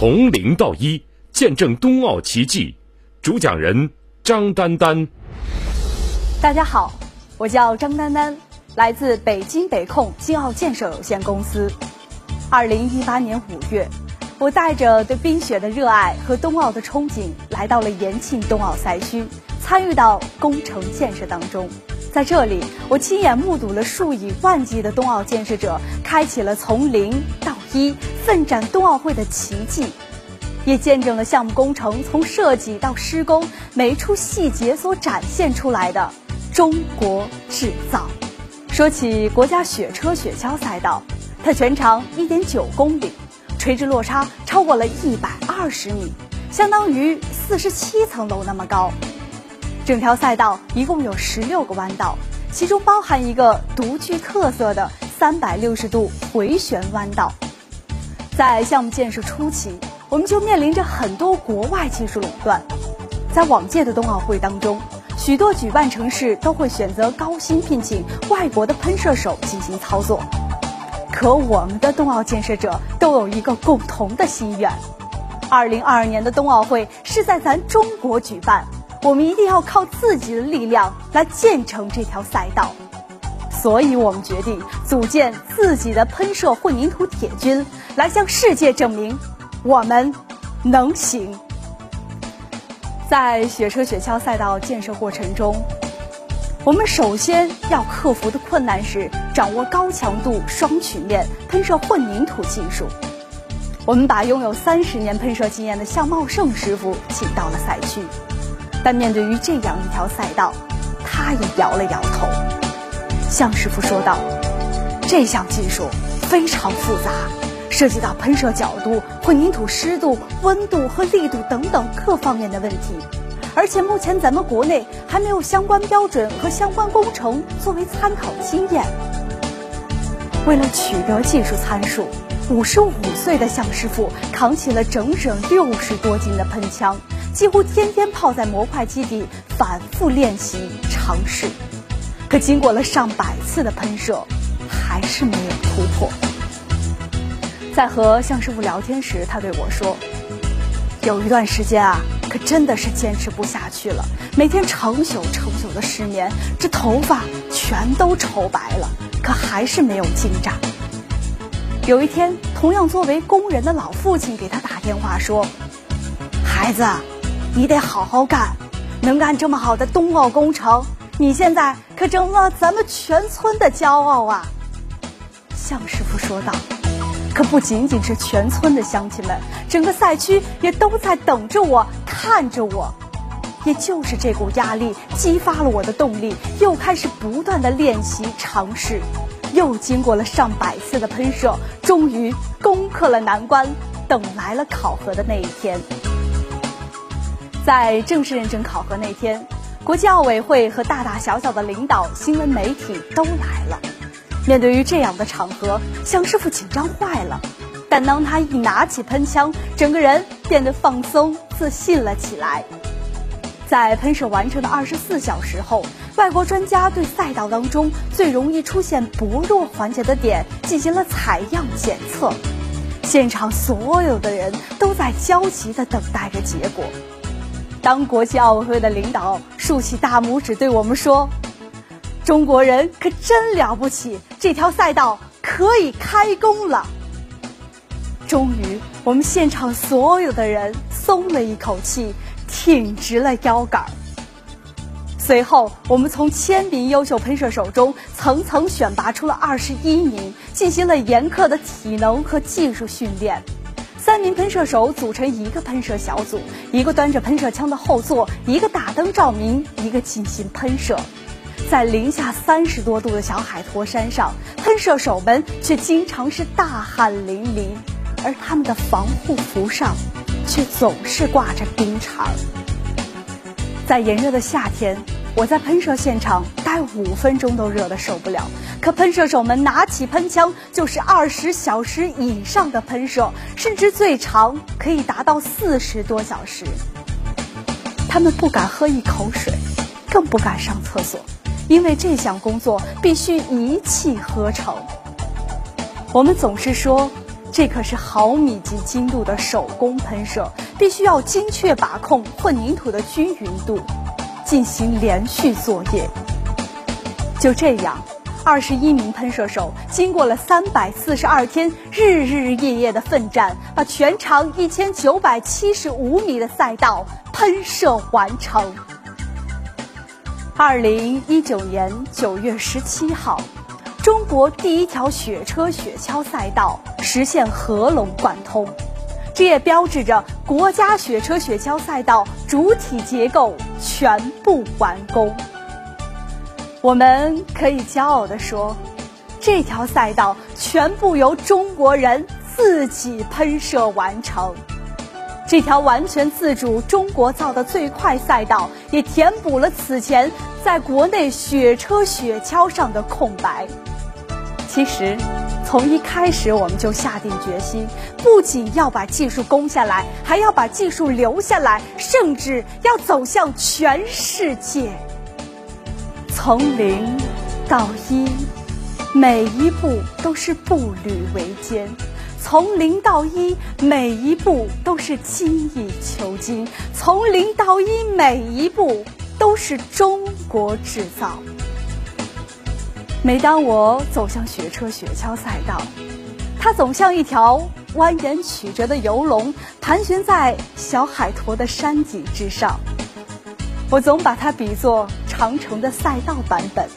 从零到一，见证冬奥奇迹。主讲人张丹丹。大家好，我叫张丹丹，来自北京北控金奥建设有限公司。二零一八年五月，我带着对冰雪的热爱和冬奥的憧憬，来到了延庆冬奥赛区，参与到工程建设当中。在这里，我亲眼目睹了数以万计的冬奥建设者开启了从零到一奋战冬奥会的奇迹，也见证了项目工程从设计到施工每一处细节所展现出来的中国制造。说起国家雪车雪橇赛道，它全长一点九公里，垂直落差超过了一百二十米，相当于四十七层楼那么高。整条赛道一共有十六个弯道，其中包含一个独具特色的三百六十度回旋弯道。在项目建设初期，我们就面临着很多国外技术垄断。在往届的冬奥会当中，许多举办城市都会选择高薪聘请外国的喷射手进行操作。可我们的冬奥建设者都有一个共同的心愿：二零二二年的冬奥会是在咱中国举办。我们一定要靠自己的力量来建成这条赛道，所以我们决定组建自己的喷射混凝土铁军，来向世界证明我们能行。在雪车雪橇赛道建设过程中，我们首先要克服的困难是掌握高强度双曲面喷射混凝土技术。我们把拥有三十年喷射经验的向茂胜师傅请到了赛区。但面对于这样一条赛道，他也摇了摇头。向师傅说道：“这项技术非常复杂，涉及到喷射角度、混凝土湿度、温度和力度等等各方面的问题，而且目前咱们国内还没有相关标准和相关工程作为参考经验。为了取得技术参数，五十五岁的向师傅扛起了整整六十多斤的喷枪。”几乎天天泡在模块基地反复练习尝试，可经过了上百次的喷射，还是没有突破。在和向师傅聊天时，他对我说：“有一段时间啊，可真的是坚持不下去了，每天成宿成宿的失眠，这头发全都愁白了，可还是没有进展。”有一天，同样作为工人的老父亲给他打电话说：“孩子。”你得好好干，能干这么好的冬奥工程，你现在可成了咱们全村的骄傲啊！向师傅说道。可不仅仅是全村的乡亲们，整个赛区也都在等着我，看着我。也就是这股压力激发了我的动力，又开始不断的练习尝试，又经过了上百次的喷射，终于攻克了难关，等来了考核的那一天。在正式认证考核那天，国际奥委会和大大小小的领导、新闻媒体都来了。面对于这样的场合，向师傅紧张坏了。但当他一拿起喷枪，整个人变得放松、自信了起来。在喷射完成的二十四小时后，外国专家对赛道当中最容易出现薄弱环节的点进行了采样检测。现场所有的人都在焦急地等待着结果。当国际奥委会的领导竖起大拇指对我们说：“中国人可真了不起，这条赛道可以开工了。”终于，我们现场所有的人松了一口气，挺直了腰杆。随后，我们从千名优秀喷射手中层层选拔出了二十一名，进行了严苛的体能和技术训练。三名喷射手组成一个喷射小组，一个端着喷射枪的后座，一个打灯照明，一个进行喷射。在零下三十多度的小海坨山上，喷射手们却经常是大汗淋漓，而他们的防护服上却总是挂着冰碴。在炎热的夏天。我在喷射现场待五分钟都热得受不了，可喷射手们拿起喷枪就是二十小时以上的喷射，甚至最长可以达到四十多小时。他们不敢喝一口水，更不敢上厕所，因为这项工作必须一气呵成。我们总是说，这可是毫米级精度的手工喷射，必须要精确把控混凝土的均匀度，进行连续作业。就这样，二十一名喷射手经过了三百四十二天日日夜夜的奋战，把全长一千九百七十五米的赛道喷射完成。二零一九年九月十七号。中国第一条雪车雪橇赛道实现合龙贯通，这也标志着国家雪车雪橇赛道主体结构全部完工。我们可以骄傲地说，这条赛道全部由中国人自己喷射完成。这条完全自主、中国造的最快赛道，也填补了此前在国内雪车雪橇上的空白。其实，从一开始我们就下定决心，不仅要把技术攻下来，还要把技术留下来，甚至要走向全世界。从零到一，每一步都是步履维艰；从零到一，每一步都是精益求精；从零到一，每一步都是中国制造。每当我走向雪车雪橇赛道，它总像一条蜿蜒曲折的游龙，盘旋在小海坨的山脊之上。我总把它比作长城的赛道版本。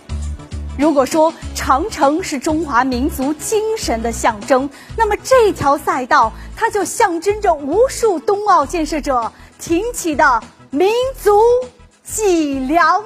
如果说长城是中华民族精神的象征，那么这条赛道它就象征着无数冬奥建设者挺起的民族脊梁。